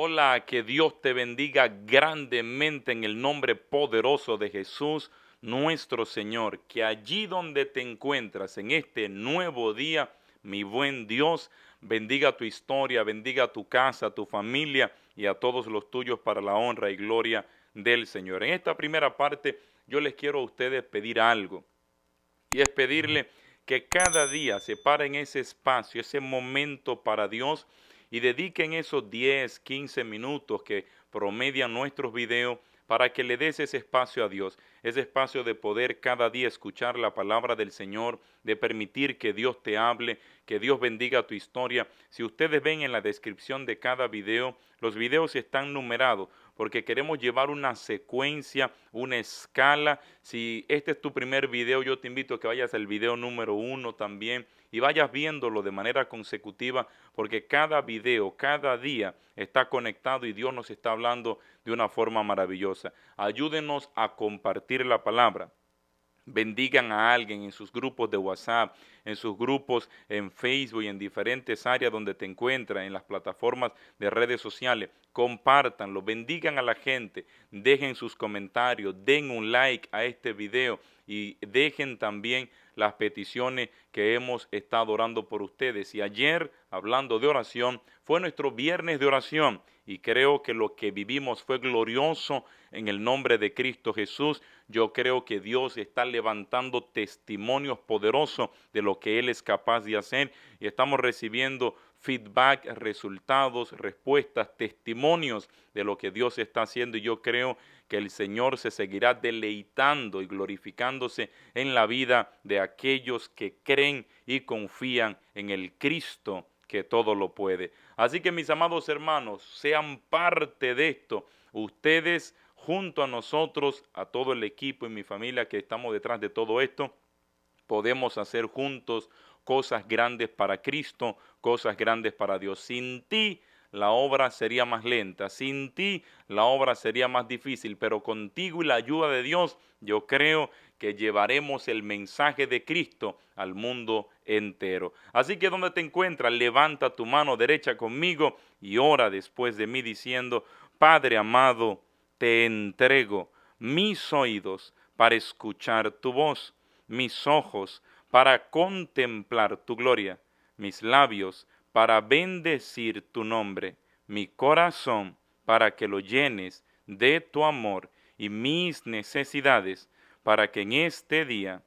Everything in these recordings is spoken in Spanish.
Hola, que Dios te bendiga grandemente en el nombre poderoso de Jesús, nuestro Señor. Que allí donde te encuentras en este nuevo día, mi buen Dios, bendiga tu historia, bendiga tu casa, tu familia y a todos los tuyos para la honra y gloria del Señor. En esta primera parte yo les quiero a ustedes pedir algo y es pedirle que cada día se paren ese espacio, ese momento para Dios y dediquen esos 10, 15 minutos que promedian nuestros videos para que le des ese espacio a Dios, ese espacio de poder cada día escuchar la palabra del Señor, de permitir que Dios te hable, que Dios bendiga tu historia. Si ustedes ven en la descripción de cada video, los videos están numerados porque queremos llevar una secuencia, una escala. Si este es tu primer video, yo te invito a que vayas al video número uno también y vayas viéndolo de manera consecutiva, porque cada video, cada día está conectado y Dios nos está hablando de una forma maravillosa. Ayúdenos a compartir la palabra bendigan a alguien en sus grupos de WhatsApp, en sus grupos en Facebook y en diferentes áreas donde te encuentras, en las plataformas de redes sociales. Compártanlo, bendigan a la gente, dejen sus comentarios, den un like a este video y dejen también las peticiones que hemos estado orando por ustedes. Y ayer, hablando de oración, fue nuestro viernes de oración y creo que lo que vivimos fue glorioso en el nombre de Cristo Jesús. Yo creo que Dios está levantando testimonios poderosos de lo que Él es capaz de hacer y estamos recibiendo feedback, resultados, respuestas, testimonios de lo que Dios está haciendo y yo creo que el Señor se seguirá deleitando y glorificándose en la vida de aquellos que creen y confían en el Cristo que todo lo puede. Así que mis amados hermanos, sean parte de esto. Ustedes junto a nosotros, a todo el equipo y mi familia que estamos detrás de todo esto, podemos hacer juntos cosas grandes para Cristo, cosas grandes para Dios. Sin ti la obra sería más lenta, sin ti la obra sería más difícil, pero contigo y la ayuda de Dios yo creo que llevaremos el mensaje de Cristo al mundo entero. Así que donde te encuentras, levanta tu mano derecha conmigo y ora después de mí diciendo, Padre amado, te entrego mis oídos para escuchar tu voz, mis ojos para contemplar tu gloria, mis labios para bendecir tu nombre, mi corazón para que lo llenes de tu amor y mis necesidades para que en este día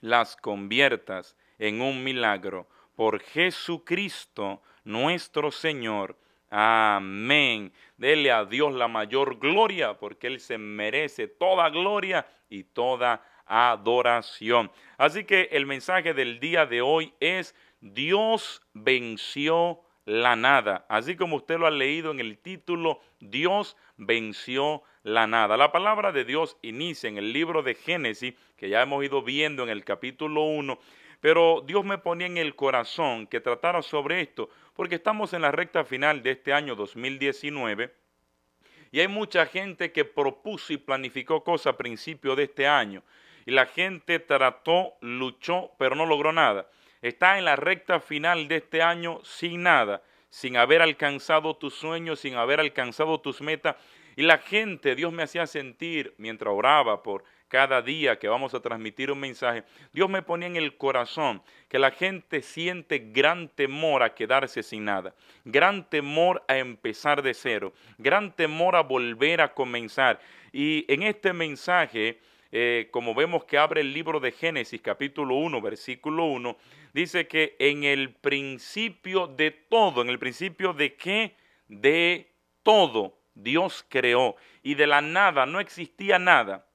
las conviertas en un milagro por Jesucristo nuestro Señor. Amén. Dele a Dios la mayor gloria porque Él se merece toda gloria y toda adoración. Así que el mensaje del día de hoy es Dios venció la nada. Así como usted lo ha leído en el título, Dios venció la nada. La palabra de Dios inicia en el libro de Génesis, que ya hemos ido viendo en el capítulo 1, pero Dios me ponía en el corazón que tratara sobre esto, porque estamos en la recta final de este año 2019 y hay mucha gente que propuso y planificó cosas a principio de este año. Y la gente trató, luchó, pero no logró nada está en la recta final de este año sin nada, sin haber alcanzado tus sueños, sin haber alcanzado tus metas. Y la gente, Dios me hacía sentir mientras oraba por cada día que vamos a transmitir un mensaje, Dios me ponía en el corazón que la gente siente gran temor a quedarse sin nada, gran temor a empezar de cero, gran temor a volver a comenzar. Y en este mensaje eh, como vemos que abre el libro de Génesis capítulo 1, versículo 1, dice que en el principio de todo, en el principio de qué? De todo Dios creó y de la nada no existía nada.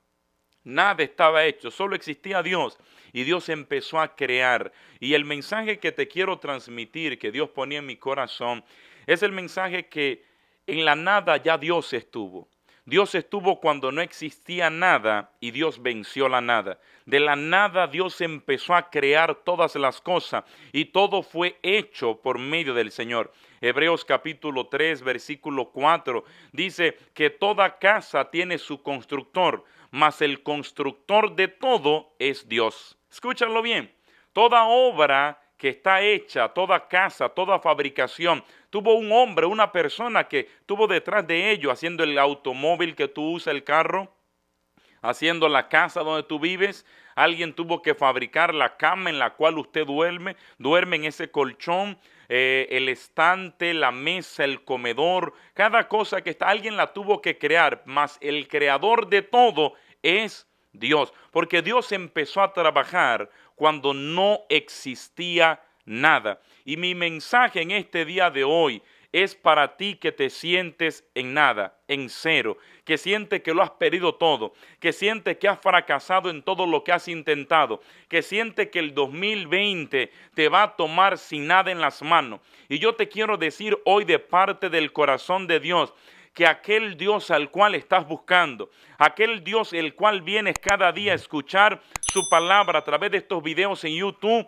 Nada estaba hecho, solo existía Dios y Dios empezó a crear. Y el mensaje que te quiero transmitir, que Dios ponía en mi corazón, es el mensaje que en la nada ya Dios estuvo. Dios estuvo cuando no existía nada y Dios venció la nada. De la nada Dios empezó a crear todas las cosas y todo fue hecho por medio del Señor. Hebreos capítulo 3 versículo 4 dice que toda casa tiene su constructor, mas el constructor de todo es Dios. Escúchalo bien. Toda obra que está hecha, toda casa, toda fabricación, tuvo un hombre, una persona que tuvo detrás de ello haciendo el automóvil que tú usas, el carro, haciendo la casa donde tú vives. Alguien tuvo que fabricar la cama en la cual usted duerme, duerme en ese colchón, eh, el estante, la mesa, el comedor, cada cosa que está, alguien la tuvo que crear, mas el creador de todo es Dios, porque Dios empezó a trabajar cuando no existía nada. Y mi mensaje en este día de hoy es para ti que te sientes en nada, en cero, que sientes que lo has perdido todo, que sientes que has fracasado en todo lo que has intentado, que sientes que el 2020 te va a tomar sin nada en las manos. Y yo te quiero decir hoy de parte del corazón de Dios, que aquel Dios al cual estás buscando, aquel Dios el cual vienes cada día a escuchar su palabra a través de estos videos en YouTube,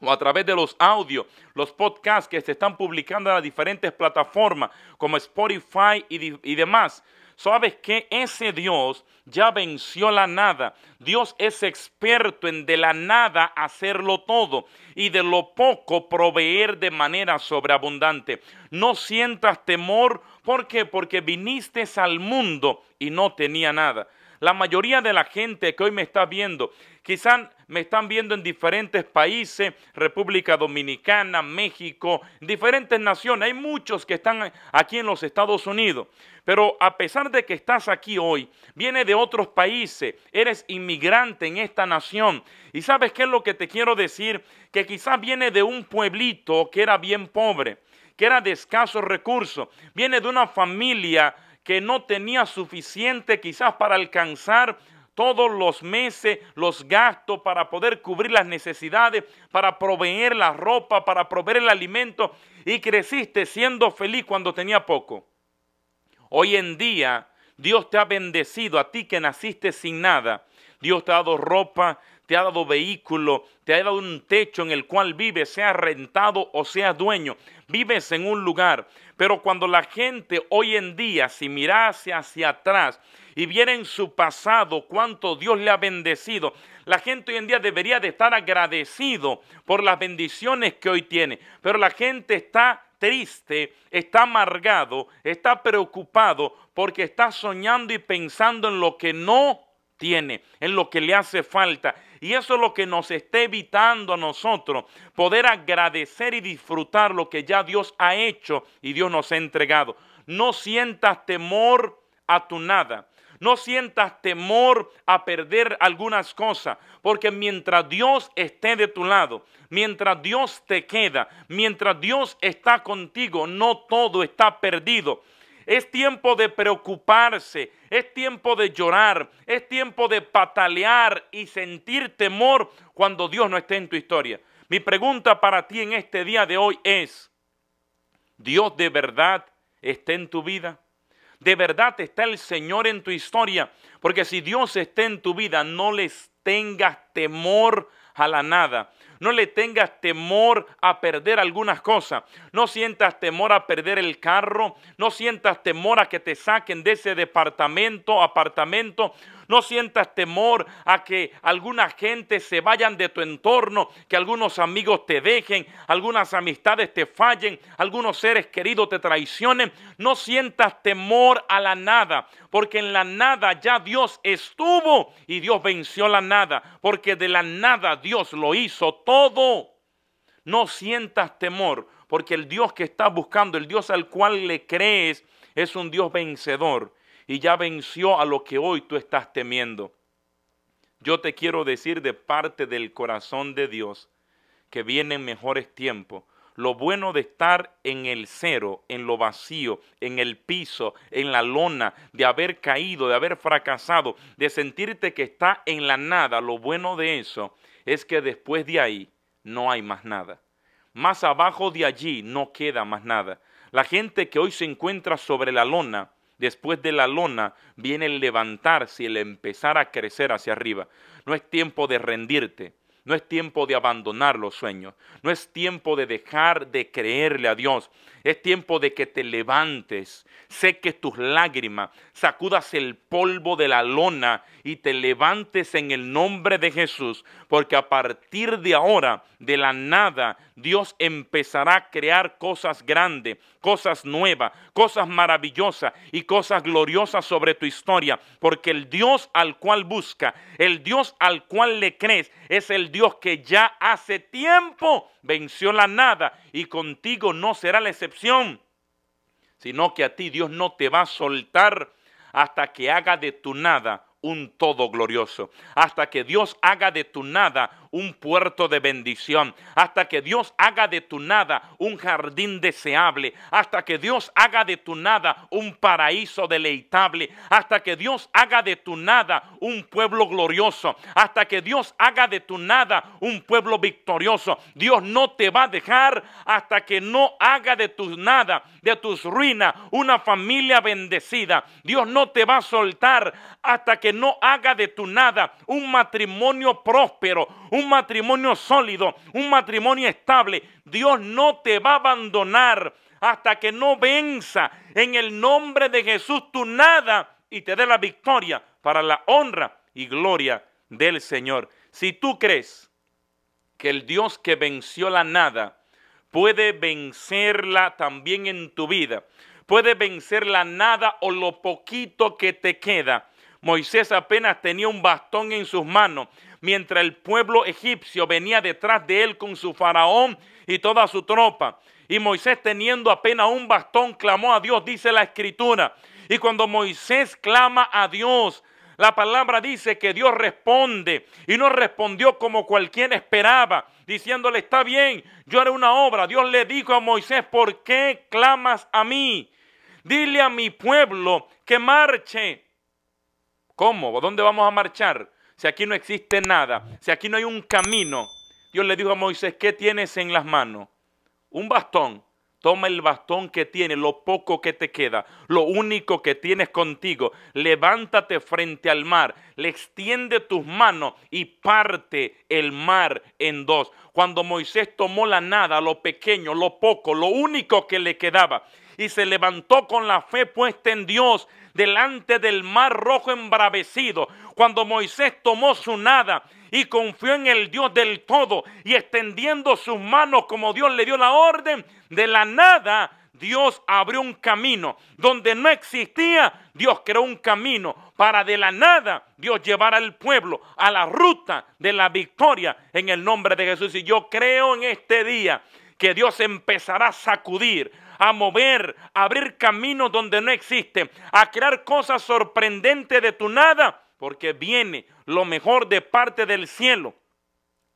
o a través de los audios, los podcasts que se están publicando en las diferentes plataformas como Spotify y, y demás. ¿Sabes que ese Dios ya venció la nada? Dios es experto en de la nada hacerlo todo y de lo poco proveer de manera sobreabundante. No sientas temor, ¿por qué? Porque viniste al mundo y no tenía nada. La mayoría de la gente que hoy me está viendo, quizás me están viendo en diferentes países, República Dominicana, México, diferentes naciones. Hay muchos que están aquí en los Estados Unidos. Pero a pesar de que estás aquí hoy, viene de otros países, eres inmigrante en esta nación. ¿Y sabes qué es lo que te quiero decir? Que quizás viene de un pueblito que era bien pobre, que era de escasos recursos, viene de una familia que no tenía suficiente quizás para alcanzar todos los meses los gastos para poder cubrir las necesidades, para proveer la ropa, para proveer el alimento y creciste siendo feliz cuando tenía poco. Hoy en día Dios te ha bendecido a ti que naciste sin nada. Dios te ha dado ropa, te ha dado vehículo, te ha dado un techo en el cual vives, sea rentado o sea dueño. Vives en un lugar. Pero cuando la gente hoy en día, si mirase hacia atrás y viera en su pasado cuánto Dios le ha bendecido, la gente hoy en día debería de estar agradecido por las bendiciones que hoy tiene. Pero la gente está triste, está amargado, está preocupado porque está soñando y pensando en lo que no tiene, en lo que le hace falta. Y eso es lo que nos está evitando a nosotros poder agradecer y disfrutar lo que ya Dios ha hecho y Dios nos ha entregado. No sientas temor a tu nada. No sientas temor a perder algunas cosas, porque mientras Dios esté de tu lado, mientras Dios te queda, mientras Dios está contigo, no todo está perdido. Es tiempo de preocuparse, es tiempo de llorar, es tiempo de patalear y sentir temor cuando Dios no esté en tu historia. Mi pregunta para ti en este día de hoy es, ¿Dios de verdad está en tu vida? ¿De verdad está el Señor en tu historia? Porque si Dios está en tu vida, no les tengas temor a la nada. No le tengas temor a perder algunas cosas. No sientas temor a perder el carro. No sientas temor a que te saquen de ese departamento, apartamento. No sientas temor a que alguna gente se vayan de tu entorno, que algunos amigos te dejen, algunas amistades te fallen, algunos seres queridos te traicionen. No sientas temor a la nada, porque en la nada ya Dios estuvo y Dios venció la nada, porque de la nada Dios lo hizo todo. No sientas temor, porque el Dios que estás buscando, el Dios al cual le crees, es un Dios vencedor y ya venció a lo que hoy tú estás temiendo. Yo te quiero decir de parte del corazón de Dios que vienen mejores tiempos. Lo bueno de estar en el cero, en lo vacío, en el piso, en la lona, de haber caído, de haber fracasado, de sentirte que está en la nada, lo bueno de eso es que después de ahí no hay más nada. Más abajo de allí no queda más nada. La gente que hoy se encuentra sobre la lona Después de la lona viene el levantarse y el empezar a crecer hacia arriba. No es tiempo de rendirte. No es tiempo de abandonar los sueños. No es tiempo de dejar de creerle a Dios. Es tiempo de que te levantes, seques tus lágrimas, sacudas el polvo de la lona y te levantes en el nombre de Jesús. Porque a partir de ahora, de la nada, Dios empezará a crear cosas grandes, cosas nuevas, cosas maravillosas y cosas gloriosas sobre tu historia, porque el Dios al cual busca, el Dios al cual le crees, es el Dios que ya hace tiempo venció la nada y contigo no será la excepción, sino que a ti Dios no te va a soltar hasta que haga de tu nada un todo glorioso, hasta que Dios haga de tu nada un puerto de bendición, hasta que Dios haga de tu nada un jardín deseable, hasta que Dios haga de tu nada un paraíso deleitable, hasta que Dios haga de tu nada un pueblo glorioso, hasta que Dios haga de tu nada un pueblo victorioso. Dios no te va a dejar hasta que no haga de tu nada, de tus ruinas, una familia bendecida. Dios no te va a soltar hasta que no haga de tu nada un matrimonio próspero, un matrimonio sólido, un matrimonio estable. Dios no te va a abandonar hasta que no venza en el nombre de Jesús tu nada y te dé la victoria para la honra y gloria del Señor. Si tú crees que el Dios que venció la nada puede vencerla también en tu vida, puede vencer la nada o lo poquito que te queda. Moisés apenas tenía un bastón en sus manos mientras el pueblo egipcio venía detrás de él con su faraón y toda su tropa. Y Moisés teniendo apenas un bastón clamó a Dios, dice la escritura. Y cuando Moisés clama a Dios, la palabra dice que Dios responde y no respondió como cualquiera esperaba, diciéndole, está bien, yo haré una obra. Dios le dijo a Moisés, ¿por qué clamas a mí? Dile a mi pueblo que marche. ¿Cómo? ¿Dónde vamos a marchar? Si aquí no existe nada, si aquí no hay un camino, Dios le dijo a Moisés, ¿qué tienes en las manos? Un bastón. Toma el bastón que tienes, lo poco que te queda, lo único que tienes contigo. Levántate frente al mar, le extiende tus manos y parte el mar en dos. Cuando Moisés tomó la nada, lo pequeño, lo poco, lo único que le quedaba, y se levantó con la fe puesta en Dios, delante del mar rojo embravecido, cuando Moisés tomó su nada y confió en el Dios del todo y extendiendo sus manos como Dios le dio la orden, de la nada Dios abrió un camino. Donde no existía, Dios creó un camino para de la nada Dios llevar al pueblo a la ruta de la victoria en el nombre de Jesús. Y yo creo en este día que Dios empezará a sacudir, a mover, a abrir caminos donde no existen, a crear cosas sorprendentes de tu nada, porque viene lo mejor de parte del cielo.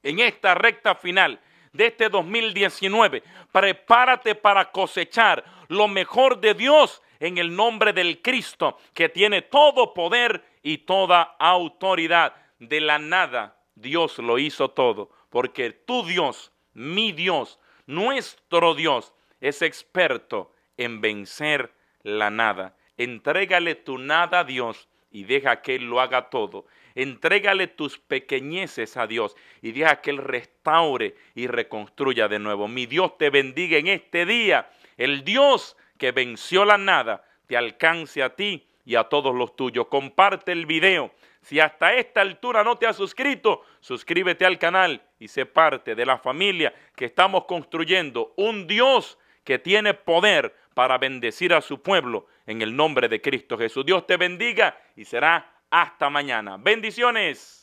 En esta recta final de este 2019, prepárate para cosechar lo mejor de Dios en el nombre del Cristo, que tiene todo poder y toda autoridad. De la nada Dios lo hizo todo, porque tu Dios, mi Dios, nuestro Dios, es experto en vencer la nada. Entrégale tu nada a Dios y deja que Él lo haga todo. Entrégale tus pequeñeces a Dios y deja que Él restaure y reconstruya de nuevo. Mi Dios te bendiga en este día. El Dios que venció la nada te alcance a ti y a todos los tuyos. Comparte el video. Si hasta esta altura no te has suscrito, suscríbete al canal y sé parte de la familia que estamos construyendo. Un Dios que tiene poder para bendecir a su pueblo en el nombre de Cristo Jesús. Dios te bendiga y será hasta mañana. Bendiciones.